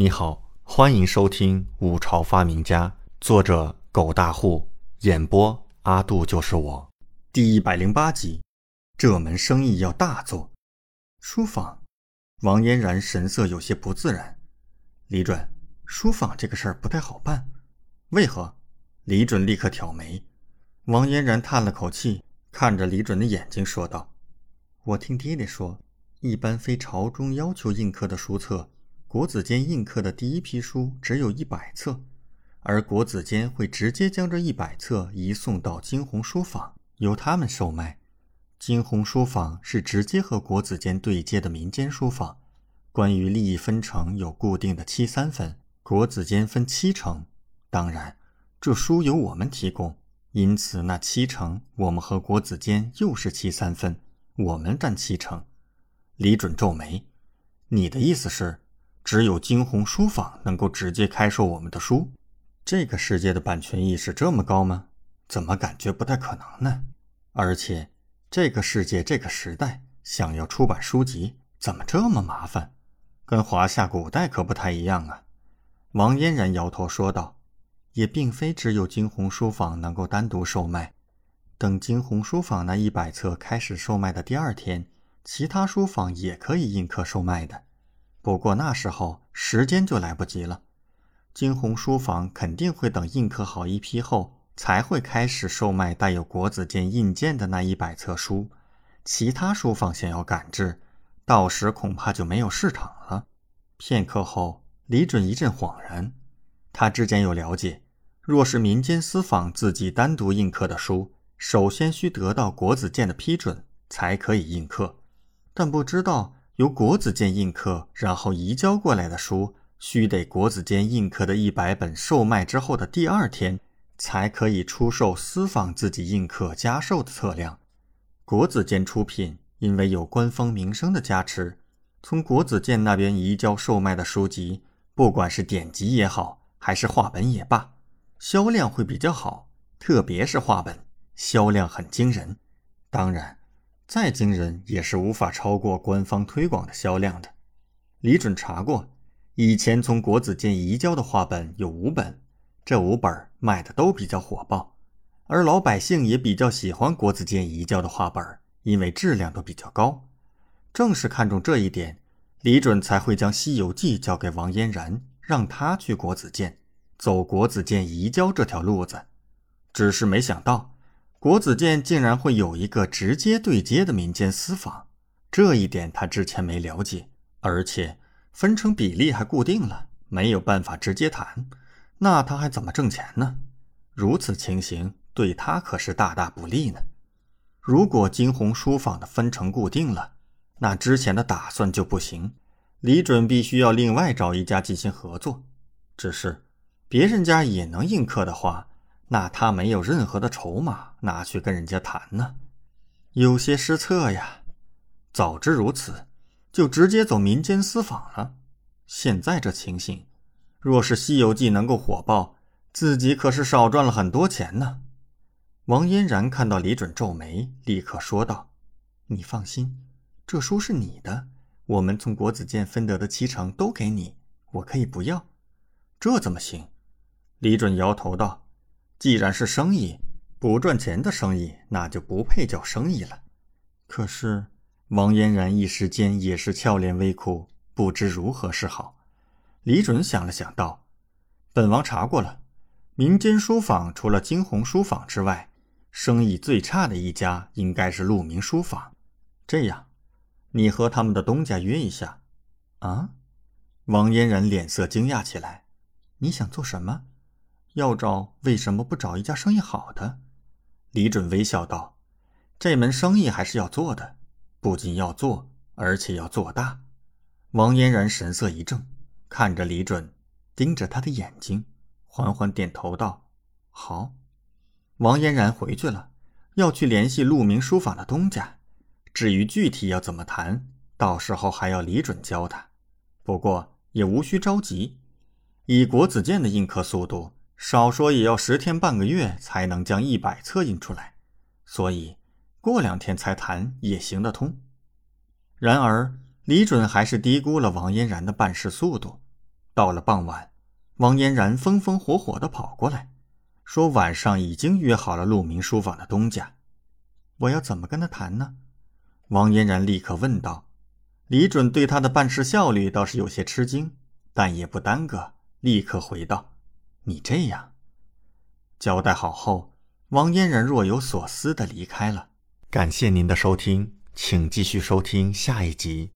你好，欢迎收听《五朝发明家》，作者狗大户，演播阿杜就是我，第一百零八集。这门生意要大做。书房，王嫣然神色有些不自然。李准，书房这个事儿不太好办，为何？李准立刻挑眉。王嫣然叹了口气，看着李准的眼睛说道：“我听爹爹说，一般非朝中要求印刻的书册。”国子监印刻的第一批书只有一百册，而国子监会直接将这一百册移送到金鸿书坊，由他们售卖。金鸿书坊是直接和国子监对接的民间书坊，关于利益分成有固定的七三分，国子监分七成。当然，这书由我们提供，因此那七成我们和国子监又是七三分，我们占七成。李准皱眉：“你的意思是？”只有惊鸿书坊能够直接开售我们的书，这个世界的版权意识这么高吗？怎么感觉不太可能呢？而且，这个世界这个时代想要出版书籍，怎么这么麻烦？跟华夏古代可不太一样啊！王嫣然摇头说道：“也并非只有惊鸿书坊能够单独售卖，等惊鸿书坊那一百册开始售卖的第二天，其他书坊也可以印刻售卖的。”不过那时候时间就来不及了，金鸿书房肯定会等印刻好一批后，才会开始售卖带有国子监印鉴的那一百册书。其他书房想要赶制，到时恐怕就没有市场了。片刻后，李准一阵恍然，他之前有了解，若是民间私坊自己单独印刻的书，首先需得到国子监的批准才可以印刻，但不知道。由国子监印刻，然后移交过来的书，须得国子监印刻的一百本售卖之后的第二天，才可以出售私坊自己印刻加售的册量。国子监出品，因为有官方名声的加持，从国子监那边移交售卖的书籍，不管是典籍也好，还是话本也罢，销量会比较好，特别是话本，销量很惊人。当然。再惊人也是无法超过官方推广的销量的。李准查过，以前从国子监移交的画本有五本，这五本卖的都比较火爆，而老百姓也比较喜欢国子监移交的画本，因为质量都比较高。正是看中这一点，李准才会将《西游记》交给王嫣然，让他去国子监，走国子监移交这条路子。只是没想到。国子监竟然会有一个直接对接的民间私坊，这一点他之前没了解，而且分成比例还固定了，没有办法直接谈，那他还怎么挣钱呢？如此情形对他可是大大不利呢。如果金鸿书坊的分成固定了，那之前的打算就不行，李准必须要另外找一家进行合作。只是别人家也能印刻的话。那他没有任何的筹码拿去跟人家谈呢，有些失策呀。早知如此，就直接走民间私访了。现在这情形，若是《西游记》能够火爆，自己可是少赚了很多钱呢。王嫣然看到李准皱眉，立刻说道：“你放心，这书是你的，我们从国子监分得的七成都给你，我可以不要。这怎么行？”李准摇头道。既然是生意，不赚钱的生意，那就不配叫生意了。可是王嫣然一时间也是俏脸微哭，不知如何是好。李准想了想道：“本王查过了，民间书坊除了惊鸿书坊之外，生意最差的一家应该是鹿鸣书坊。这样，你和他们的东家约一下。”啊！王嫣然脸色惊讶起来：“你想做什么？”要找为什么不找一家生意好的？李准微笑道：“这门生意还是要做的，不仅要做，而且要做大。”王嫣然神色一怔，看着李准，盯着他的眼睛，缓缓点头道：“好。”王嫣然回去了，要去联系鹿鸣书坊的东家。至于具体要怎么谈，到时候还要李准教他。不过也无需着急，以国子监的印刻速度。少说也要十天半个月才能将一百册印出来，所以过两天才谈也行得通。然而李准还是低估了王嫣然的办事速度。到了傍晚，王嫣然风风火火的跑过来，说晚上已经约好了鹿鸣书房的东家。我要怎么跟他谈呢？王嫣然立刻问道。李准对他的办事效率倒是有些吃惊，但也不耽搁，立刻回道：“你这样。”交代好后，王嫣然若有所思的离开了。感谢您的收听，请继续收听下一集。